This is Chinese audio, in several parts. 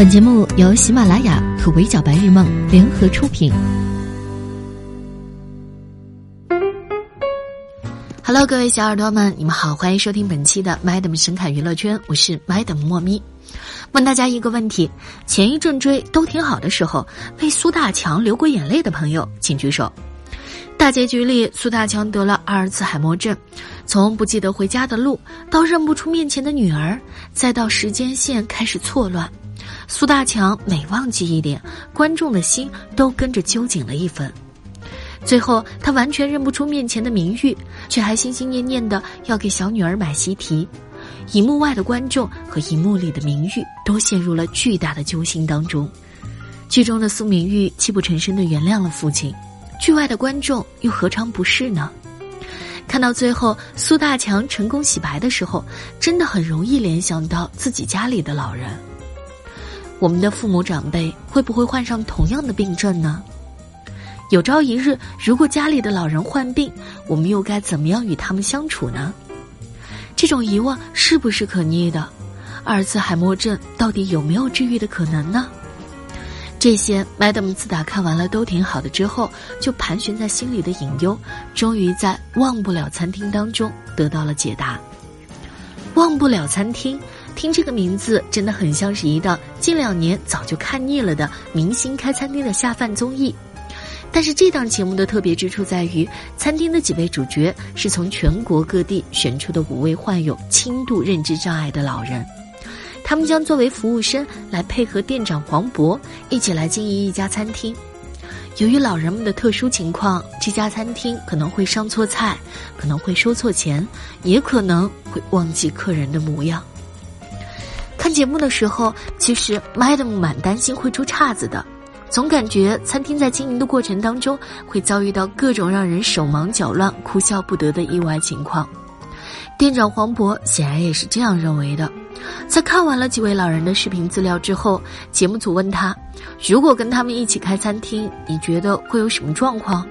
本节目由喜马拉雅和围剿白日梦联合出品。Hello，各位小耳朵们，你们好，欢迎收听本期的 Madam 神侃娱乐圈，我是 Madam 莫咪。问大家一个问题：前一阵追都挺好的时候，为苏大强流过眼泪的朋友，请举手。大结局里，苏大强得了阿尔茨海默症，从不记得回家的路，到认不出面前的女儿，再到时间线开始错乱，苏大强每忘记一点，观众的心都跟着揪紧了一分。最后，他完全认不出面前的明玉，却还心心念念的要给小女儿买习题。荧幕外的观众和荧幕里的明玉都陷入了巨大的揪心当中。剧中的苏明玉泣不成声的原谅了父亲。剧外的观众又何尝不是呢？看到最后苏大强成功洗白的时候，真的很容易联想到自己家里的老人。我们的父母长辈会不会患上同样的病症呢？有朝一日，如果家里的老人患病，我们又该怎么样与他们相处呢？这种遗忘是不是可逆的？阿尔茨海默症到底有没有治愈的可能呢？这些，Madam 自打看完了都挺好的之后，就盘旋在心里的隐忧，终于在《忘不了餐厅》当中得到了解答。忘不了餐厅，听这个名字真的很像是一档近两年早就看腻了的明星开餐厅的下饭综艺。但是这档节目的特别之处在于，餐厅的几位主角是从全国各地选出的五位患有轻度认知障碍的老人。他们将作为服务生来配合店长黄渤一起来经营一家餐厅。由于老人们的特殊情况，这家餐厅可能会上错菜，可能会收错钱，也可能会忘记客人的模样。看节目的时候，其实 Madam 蛮担心会出岔子的，总感觉餐厅在经营的过程当中会遭遇到各种让人手忙脚乱、哭笑不得的意外情况。店长黄渤显然也是这样认为的。在看完了几位老人的视频资料之后，节目组问他：“如果跟他们一起开餐厅，你觉得会有什么状况？”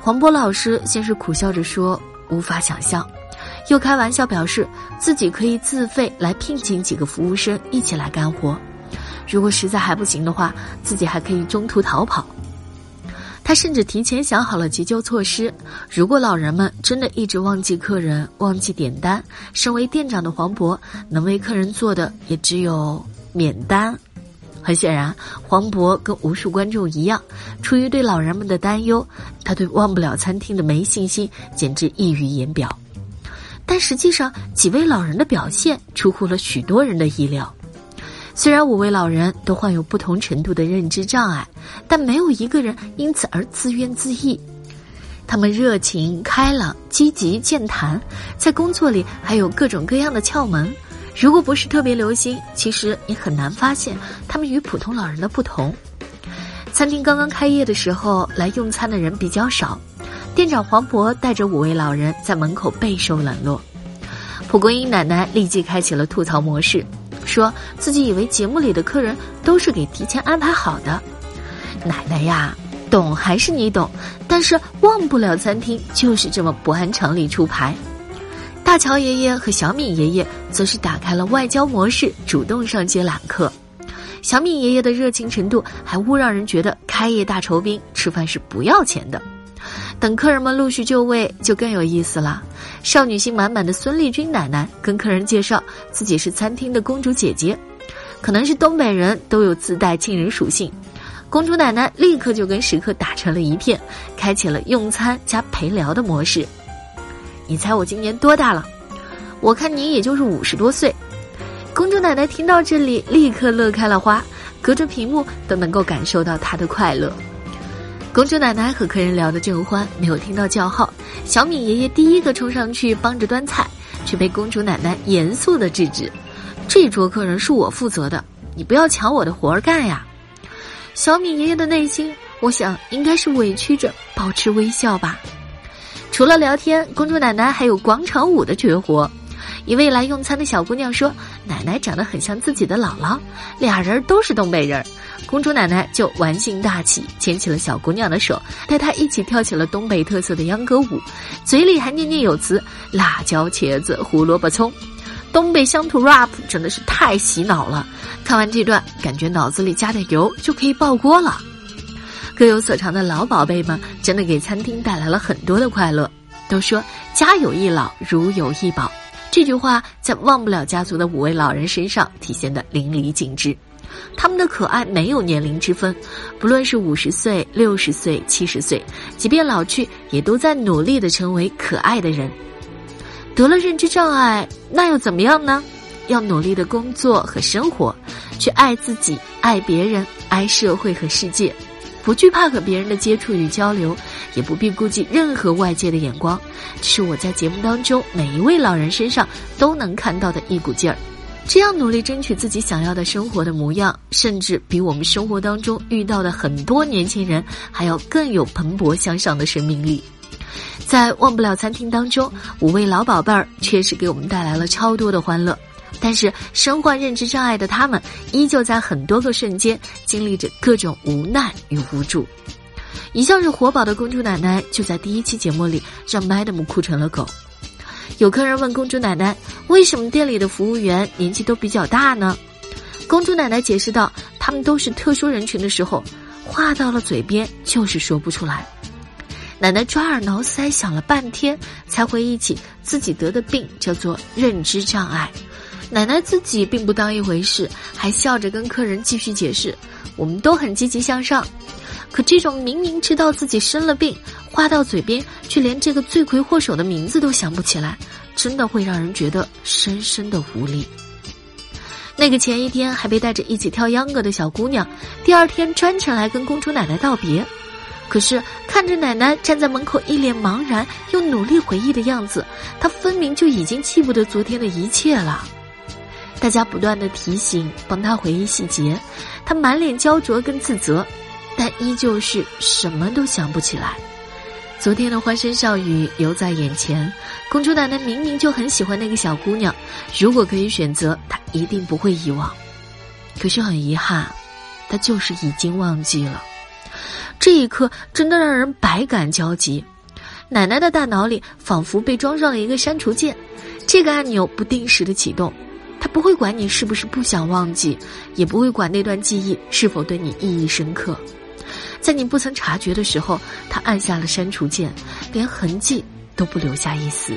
黄渤老师先是苦笑着说：“无法想象。”又开玩笑表示自己可以自费来聘请几个服务生一起来干活，如果实在还不行的话，自己还可以中途逃跑。他甚至提前想好了急救措施，如果老人们真的一直忘记客人、忘记点单，身为店长的黄渤能为客人做的也只有免单。很显然，黄渤跟无数观众一样，出于对老人们的担忧，他对忘不了餐厅的没信心简直溢于言表。但实际上，几位老人的表现出乎了许多人的意料。虽然五位老人都患有不同程度的认知障碍，但没有一个人因此而自怨自艾。他们热情、开朗、积极、健谈，在工作里还有各种各样的窍门。如果不是特别留心，其实也很难发现他们与普通老人的不同。餐厅刚刚开业的时候，来用餐的人比较少，店长黄渤带着五位老人在门口备受冷落。蒲公英奶奶立即开启了吐槽模式。说自己以为节目里的客人都是给提前安排好的，奶奶呀，懂还是你懂，但是忘不了餐厅就是这么不按常理出牌。大乔爷爷和小敏爷爷则是打开了外交模式，主动上街揽客。小敏爷爷的热情程度还误让人觉得开业大酬宾，吃饭是不要钱的。等客人们陆续就位，就更有意思了。少女心满满的孙丽君奶奶跟客人介绍自己是餐厅的公主姐姐，可能是东北人都有自带亲人属性。公主奶奶立刻就跟食客打成了一片，开启了用餐加陪聊的模式。你猜我今年多大了？我看你也就是五十多岁。公主奶奶听到这里，立刻乐开了花，隔着屏幕都能够感受到她的快乐。公主奶奶和客人聊得正欢，没有听到叫号。小米爷爷第一个冲上去帮着端菜，却被公主奶奶严肃的制止：“这桌客人是我负责的，你不要抢我的活儿干呀！”小米爷爷的内心，我想应该是委屈着，保持微笑吧。除了聊天，公主奶奶还有广场舞的绝活。一位来用餐的小姑娘说：“奶奶长得很像自己的姥姥，俩人都是东北人。”公主奶奶就玩性大起，牵起了小姑娘的手，带她一起跳起了东北特色的秧歌舞，嘴里还念念有词：辣椒、茄子、胡萝卜、葱。东北乡土 rap 真的是太洗脑了。看完这段，感觉脑子里加点油就可以爆锅了。各有所长的老宝贝们，真的给餐厅带来了很多的快乐。都说家有一老，如有一宝，这句话在忘不了家族的五位老人身上体现的淋漓尽致。他们的可爱没有年龄之分，不论是五十岁、六十岁、七十岁，即便老去，也都在努力的成为可爱的人。得了认知障碍，那又怎么样呢？要努力的工作和生活，去爱自己、爱别人、爱社会和世界。不惧怕和别人的接触与交流，也不必顾忌任何外界的眼光，这是我在节目当中每一位老人身上都能看到的一股劲儿。这样努力争取自己想要的生活的模样，甚至比我们生活当中遇到的很多年轻人还要更有蓬勃向上的生命力。在忘不了餐厅当中，五位老宝贝儿确实给我们带来了超多的欢乐。但是身患认知障碍的他们，依旧在很多个瞬间经历着各种无奈与无助。一向是活宝的公主奶奶，就在第一期节目里让 Madam 哭成了狗。有客人问公主奶奶：“为什么店里的服务员年纪都比较大呢？”公主奶奶解释道：“他们都是特殊人群的时候，话到了嘴边就是说不出来。”奶奶抓耳挠腮想了半天，才回忆起自己得的病叫做认知障碍。奶奶自己并不当一回事，还笑着跟客人继续解释：“我们都很积极向上。”可这种明明知道自己生了病，话到嘴边却连这个罪魁祸首的名字都想不起来，真的会让人觉得深深的无力。那个前一天还被带着一起跳秧歌的小姑娘，第二天专程来跟公主奶奶道别，可是看着奶奶站在门口一脸茫然又努力回忆的样子，她分明就已经记不得昨天的一切了。大家不断的提醒，帮他回忆细节，他满脸焦灼跟自责，但依旧是什么都想不起来。昨天的欢声笑语犹在眼前，公主奶奶明明就很喜欢那个小姑娘，如果可以选择，她一定不会遗忘。可是很遗憾，她就是已经忘记了。这一刻真的让人百感交集，奶奶的大脑里仿佛被装上了一个删除键，这个按钮不定时的启动。他不会管你是不是不想忘记，也不会管那段记忆是否对你意义深刻。在你不曾察觉的时候，他按下了删除键，连痕迹都不留下一丝。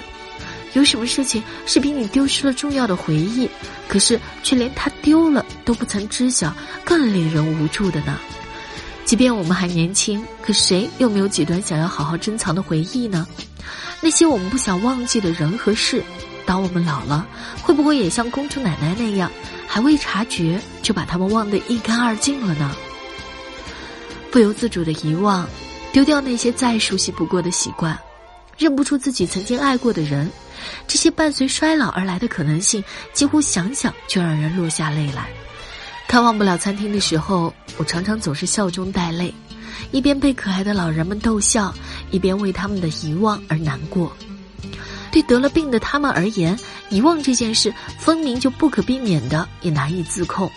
有什么事情是比你丢失了重要的回忆，可是却连他丢了都不曾知晓，更令人无助的呢？即便我们还年轻，可谁又没有几段想要好好珍藏的回忆呢？那些我们不想忘记的人和事。当我们老了，会不会也像公主奶奶那样，还未察觉就把他们忘得一干二净了呢？不由自主的遗忘，丢掉那些再熟悉不过的习惯，认不出自己曾经爱过的人，这些伴随衰老而来的可能性，几乎想想就让人落下泪来。看忘不了餐厅的时候，我常常总是笑中带泪，一边被可爱的老人们逗笑，一边为他们的遗忘而难过。对得了病的他们而言，遗忘这件事分明就不可避免的，也难以自控。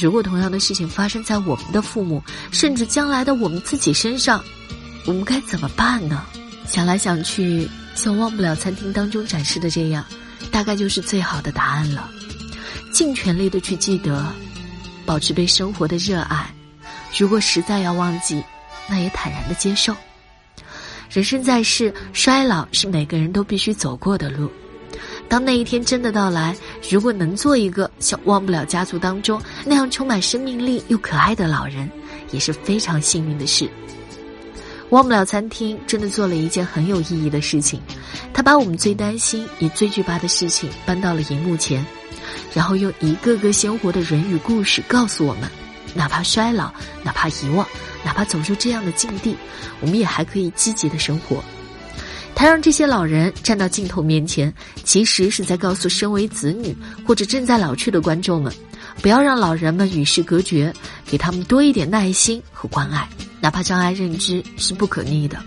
如果同样的事情发生在我们的父母，甚至将来的我们自己身上，我们该怎么办呢？想来想去，像忘不了餐厅当中展示的这样，大概就是最好的答案了。尽全力的去记得，保持对生活的热爱。如果实在要忘记，那也坦然的接受。人生在世，衰老是每个人都必须走过的路。当那一天真的到来，如果能做一个像忘不了家族当中那样充满生命力又可爱的老人，也是非常幸运的事。忘不了餐厅真的做了一件很有意义的事情，他把我们最担心也最惧怕的事情搬到了荧幕前，然后用一个个鲜活的人与故事告诉我们。哪怕衰老，哪怕遗忘，哪怕走入这样的境地，我们也还可以积极的生活。他让这些老人站到镜头面前，其实是在告诉身为子女或者正在老去的观众们，不要让老人们与世隔绝，给他们多一点耐心和关爱。哪怕障碍认知是不可逆的，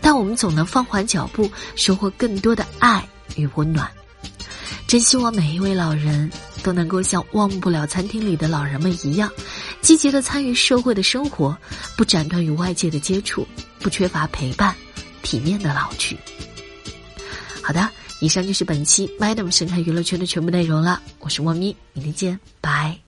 但我们总能放缓脚步，收获更多的爱与温暖。真希望每一位老人都能够像忘不了餐厅里的老人们一样。积极的参与社会的生活，不斩断与外界的接触，不缺乏陪伴，体面的老去。好的，以上就是本期 Madam 神探娱乐圈的全部内容了，我是莫咪，明天见，拜。